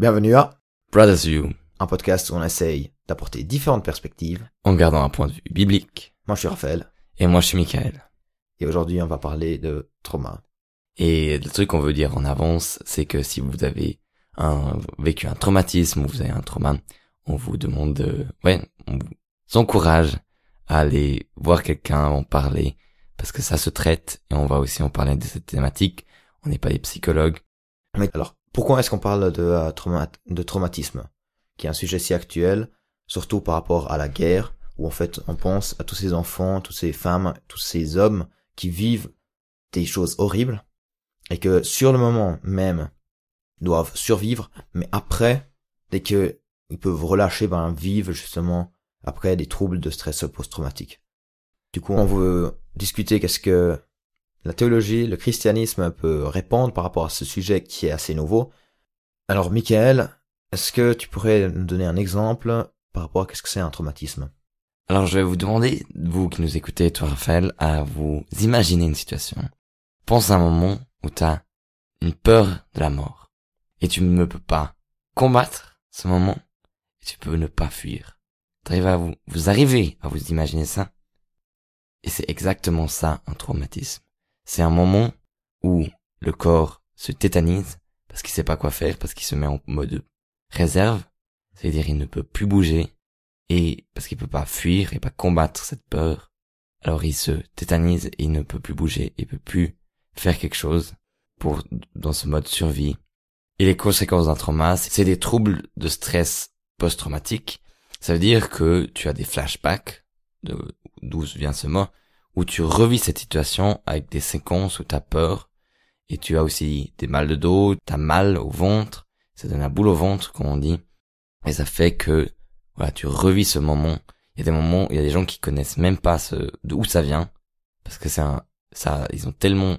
Bienvenue à Brothers You, un podcast où on essaye d'apporter différentes perspectives. en gardant un point de vue biblique. Moi, je suis Raphaël, Et moi, je suis Michael. et aujourd'hui, on va parler de trauma. Et le truc qu'on veut dire en avance, c'est que si vous avez un, vécu un traumatisme ou vous avez un trauma, on vous demande de, ouais, on vous encourage à aller voir quelqu'un, en parler, parce que ça se traite et on va aussi en parler de cette thématique. On n'est pas des psychologues. Mais alors, pourquoi est-ce qu'on parle de, euh, de traumatisme, qui est un sujet si actuel, surtout par rapport à la guerre, où en fait, on pense à tous ces enfants, toutes ces femmes, tous ces hommes qui vivent des choses horribles, et que sur le moment même, doivent survivre, mais après, dès que ils peuvent relâcher, ben, vivent justement après des troubles de stress post-traumatique. Du coup, on veut discuter qu'est-ce que la théologie, le christianisme peut répondre par rapport à ce sujet qui est assez nouveau. Alors, Michael, est-ce que tu pourrais nous donner un exemple par rapport à qu'est-ce que c'est un traumatisme? Alors je vais vous demander, vous qui nous écoutez, toi Raphaël, à vous imaginer une situation. Pense à un moment où tu as une peur de la mort. Et tu ne peux pas combattre ce moment. Et tu peux ne pas fuir. À vous, vous arrivez à vous imaginer ça. Et c'est exactement ça, un traumatisme. C'est un moment où le corps se tétanise parce qu'il sait pas quoi faire, parce qu'il se met en mode réserve. C'est-à-dire il ne peut plus bouger et parce qu'il peut pas fuir et pas combattre cette peur, alors il se tétanise et il ne peut plus bouger, il peut plus faire quelque chose pour dans ce mode survie. Et les conséquences d'un trauma, c'est des troubles de stress post-traumatique. Ça veut dire que tu as des flashbacks, d'où vient ce mot, où tu revis cette situation avec des séquences où tu as peur, et tu as aussi des mal de dos, tu as mal au ventre, ça donne la boule au ventre, comme on dit, et ça fait que voilà, tu revis ce moment. Il y a des moments, il y a des gens qui connaissent même pas ce, d'où ça vient, parce que c'est un, ça, ils ont tellement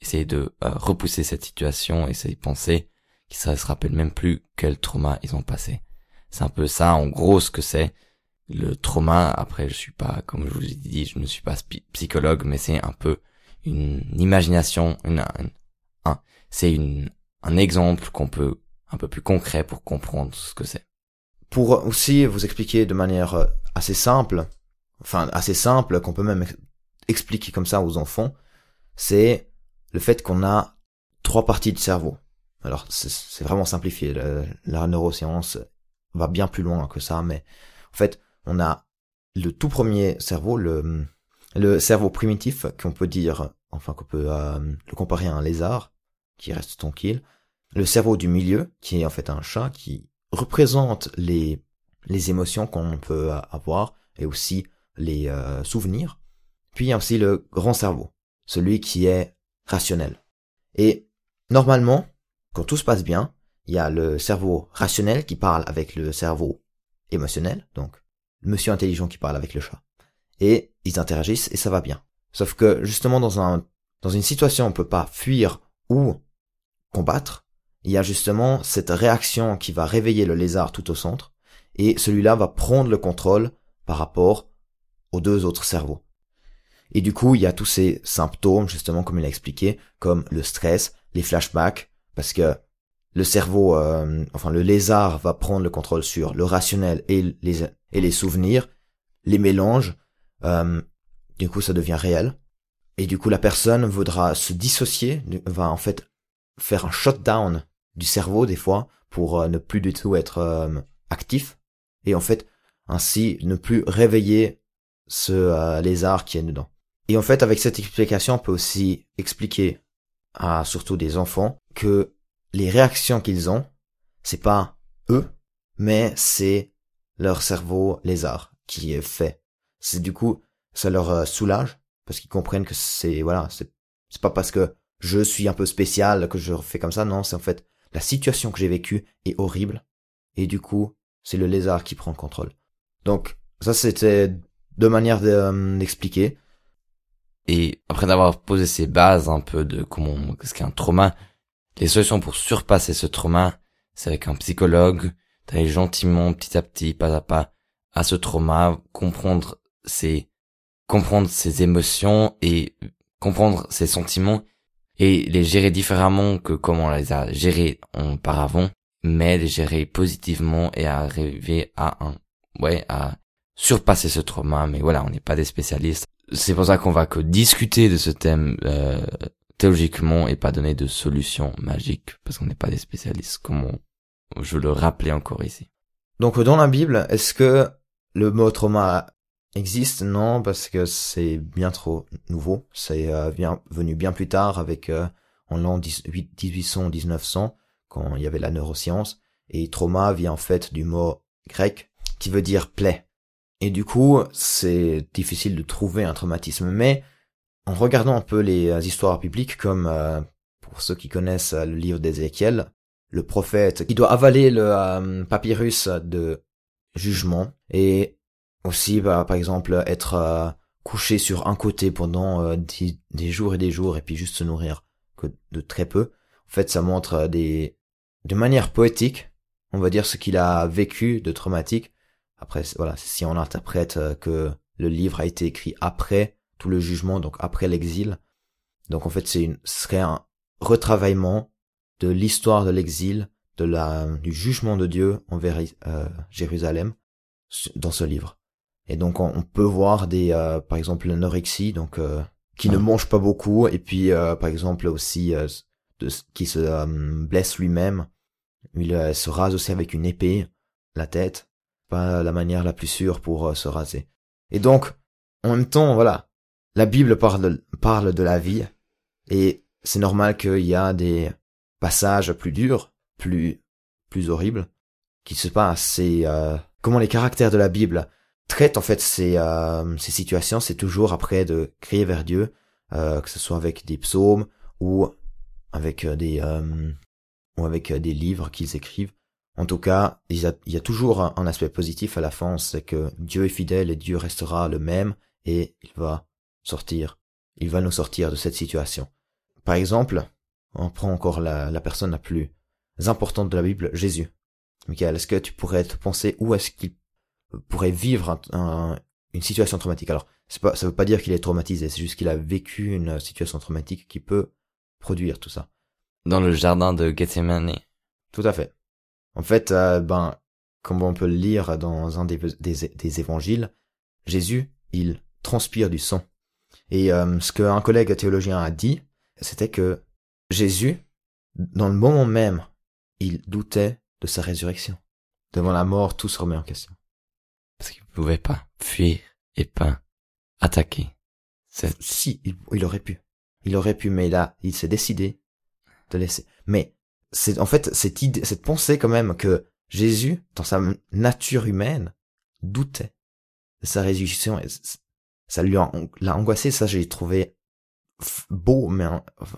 essayé de euh, repousser cette situation et ces pensées qu'ils se rappellent même plus quel trauma ils ont passé. C'est un peu ça, en gros, ce que c'est le trauma. Après, je suis pas, comme je vous l'ai dit, je ne suis pas psychologue, mais c'est un peu une imagination, un, un- c'est une, un exemple qu'on peut, un peu plus concret pour comprendre ce que c'est. Pour aussi vous expliquer de manière assez simple, enfin assez simple, qu'on peut même ex- expliquer comme ça aux enfants, c'est le fait qu'on a trois parties du cerveau. Alors c'est- vraiment simplifié, le- la neuroscience va bien plus loin que ça, mais en fait on a le tout premier cerveau, le, cerveau primitif, qu'on peut dire, enfin qu'on peut euh, le comparer à un lézard, qui reste tranquille, le cerveau du milieu, qui est en fait un chat, qui représente les, les émotions qu'on peut euh, avoir, et aussi les euh, souvenirs. Puis il y a aussi le grand cerveau, celui qui est rationnel. Et normalement, quand tout se passe bien, il y a le cerveau rationnel qui parle avec le cerveau émotionnel, donc monsieur intelligent qui parle avec le chat. Et ils interagissent et ça va bien. Sauf que justement dans un dans une situation où on peut pas fuir ou combattre, il y a justement cette réaction qui va réveiller le lézard tout au centre et celui-là va prendre le contrôle par rapport aux deux autres cerveaux. Et du coup, il y a tous ces symptômes, justement, comme il a expliqué, comme le stress, les flashbacks, parce que le cerveau, euh, enfin le lézard va prendre le contrôle sur le rationnel et les, et les souvenirs, les mélanges, euh, du coup ça devient réel. Et du coup la personne voudra se dissocier, va en fait faire un shutdown du cerveau des fois pour euh, ne plus du tout être euh, actif et en fait ainsi ne plus réveiller ce euh, lézard qui est dedans. Et en fait avec cette explication on peut aussi expliquer à surtout des enfants que les réactions qu'ils ont, c'est pas eux, mais c'est leur cerveau lézard qui est fait. C'est du coup, ça leur euh, soulage parce qu'ils comprennent que c'est voilà, c'est c'est pas parce que je suis un peu spécial que je fais comme ça, non, c'est en fait la situation que j'ai vécue est horrible et du coup, c'est le lézard qui prend le contrôle. Donc ça c'était deux manières euh, d'expliquer. Et après d'avoir posé ces bases un peu de comment, qu'est-ce qu'est un trauma, les solutions pour surpasser ce trauma, c'est avec un psychologue, d'aller gentiment, petit à petit, pas à pas, à ce trauma, comprendre ses, comprendre ses émotions et comprendre ses sentiments et les gérer différemment que comment on les a gérés auparavant mais les gérer positivement et arriver à un, ouais, à surpasser ce trauma. Mais voilà, on n'est pas des spécialistes. C'est pour ça qu'on va que discuter de ce thème euh, théologiquement et pas donner de solution magique parce qu'on n'est pas des spécialistes, comme je le rappelais encore ici. Donc dans la Bible, est-ce que le mot trauma existe? Non, parce que c'est bien trop nouveau. C'est euh, bien venu bien plus tard avec euh, en l'an 1800-1900 quand il y avait la neuroscience. Et trauma vient en fait du mot grec qui veut dire plaie. Et du coup, c'est difficile de trouver un traumatisme. Mais en regardant un peu les euh, histoires bibliques, comme euh, pour ceux qui connaissent euh, le livre d'Ézéchiel, le prophète qui doit avaler le papyrus de jugement et aussi, bah, par exemple, être couché sur un côté pendant des jours et des jours et puis juste se nourrir que de très peu. En fait, ça montre des, de manière poétique, on va dire ce qu'il a vécu de traumatique. Après, voilà, si on interprète que le livre a été écrit après tout le jugement, donc après l'exil. Donc en fait, c'est une, ce serait un retravaillement de l'histoire de l'exil, de la, du jugement de Dieu envers euh, Jérusalem dans ce livre. Et donc on, peut voir des, euh, par exemple, l'anorexie, donc euh, qui ne mange pas beaucoup, et puis par exemple aussi de, qui se blesse lui-même. Il se rase aussi avec une épée, la tête, pas la manière la plus sûre pour se raser. Et donc, en même temps, voilà, la Bible parle, parle de la vie, et c'est normal qu'il y a des passages plus durs, plus, plus horribles, qui se passent. C'est euh, comment les caractères de la Bible traitent en fait ces, euh, ces situations. C'est toujours après de crier vers Dieu, euh, que ce soit avec des psaumes ou avec des ou avec des livres qu'ils écrivent. En tout cas, il y a, il y a toujours un aspect positif à la fin, c'est que Dieu est fidèle et Dieu restera le même et il va sortir. Il va nous sortir de cette situation. Par exemple, on prend encore la, personne la plus importante de la Bible, Jésus. Michael, est-ce que tu pourrais te penser où est-ce qu'il pourrait vivre une situation traumatique? Alors, c'est pas, ça veut pas dire qu'il est traumatisé, c'est juste qu'il a vécu une situation traumatique qui peut produire tout ça. Dans le jardin de Gethsemane. Tout à fait. En fait, euh, ben, comme on peut le lire dans un des, des évangiles, Jésus, il transpire du sang. Et euh, ce qu'un collègue théologien a dit, c'était que Jésus, dans le moment même, il doutait de sa résurrection. Devant la mort, tout se remet en question. Parce qu'il ne pouvait pas fuir et pas attaquer. Si, il, aurait pu. Il aurait pu, mais là, il s'est décidé de laisser. Mais c'est en fait cette idée, cette pensée quand même que Jésus, dans sa nature humaine, doutait de sa résurrection ça lui a, l'a angoissé, ça j'ai trouvé beau, mais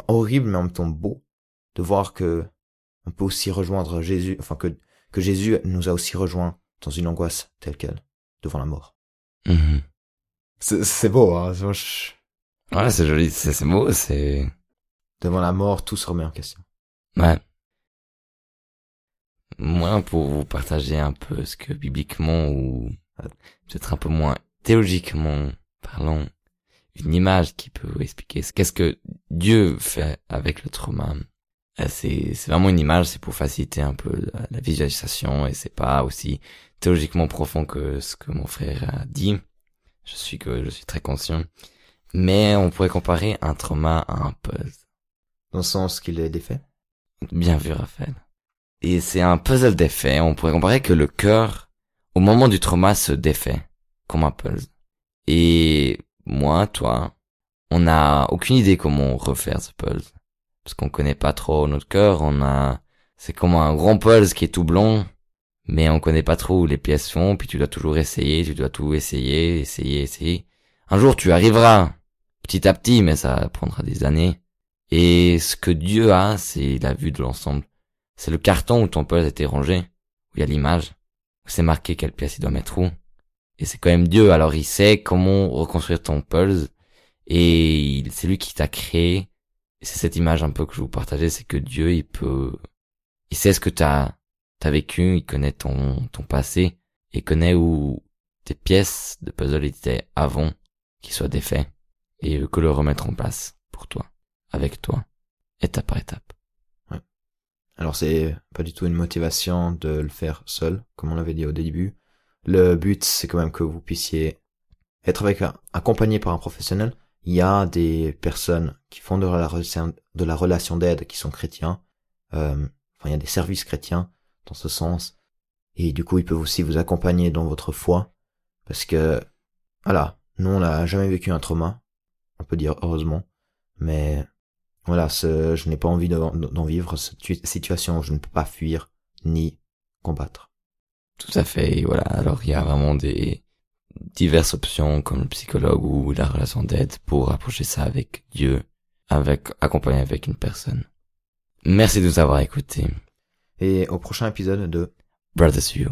horrible, mais en même temps beau, de voir que on peut aussi rejoindre Jésus, enfin que, que Jésus nous a aussi rejoint dans une angoisse telle qu'elle, devant la mort. Mm-hmm. C'est beau, hein. Ouais, c'est joli, c'est beau, c'est... Devant la mort, tout se remet en question. Ouais. Moi, pour vous partager un peu ce que bibliquement ou peut-être un peu moins théologiquement parlons une image qui peut expliquer qu'est-ce que Dieu fait avec le trauma. Euh, c'est, c'est vraiment une image, c'est pour faciliter un peu la, visualisation et c'est pas aussi théologiquement profond que ce que mon frère a dit. Je suis que je suis très conscient. Mais on pourrait comparer un trauma à un puzzle. Dans le sens qu'il est défait? Bien vu, Raphaël. Et c'est un puzzle défait. On pourrait comparer que le cœur, au moment du trauma, se défait. Comme un puzzle. Et moi, toi, on n'a aucune idée comment refaire ce puzzle. Parce qu'on connaît pas trop notre cœur, on a, c'est comme un grand puzzle qui est tout blanc, mais on connaît pas trop où les pièces sont, puis tu dois toujours essayer, tu dois tout essayer, essayer, essayer. Un jour tu arriveras, petit à petit, mais ça prendra des années. Et ce que Dieu a, c'est la vue de l'ensemble. C'est le carton où ton puzzle a été rangé, où il y a l'image, où c'est marqué quelle pièce il doit mettre où et c'est quand même Dieu. Alors il sait comment reconstruire ton pulse et c'est lui qui t'a créé. C'est cette image un peu que je vous partageais, c'est que Dieu, il peut, il sait ce que t'as, t'as vécu, il connaît ton, ton passé, il connaît où tes pièces de puzzle étaient avant qu'ils soient défaits et que le remettre en place pour toi, avec toi, étape par étape. Ouais. Alors c'est pas du tout une motivation de le faire seul, comme on l'avait dit au début. Le but, c'est quand même que vous puissiez être avec un, accompagné par un professionnel. Il y a des personnes qui font de la relation, de la relation d'aide qui sont chrétiens. Euh, enfin, il y a des services chrétiens dans ce sens. Et du coup, ils peuvent aussi vous accompagner dans votre foi. Parce que, voilà, nous, on n'a jamais vécu un trauma. On peut dire heureusement. Mais, voilà, ce, je n'ai pas envie d'en vivre cette situation où je ne peux pas fuir ni combattre. Tout à fait, voilà. Alors, il y a vraiment des diverses options comme le psychologue ou la relation d'aide pour approcher ça avec Dieu, avec, accompagné avec une personne. Merci de nous avoir écoutés. Et au prochain épisode de Brothers You.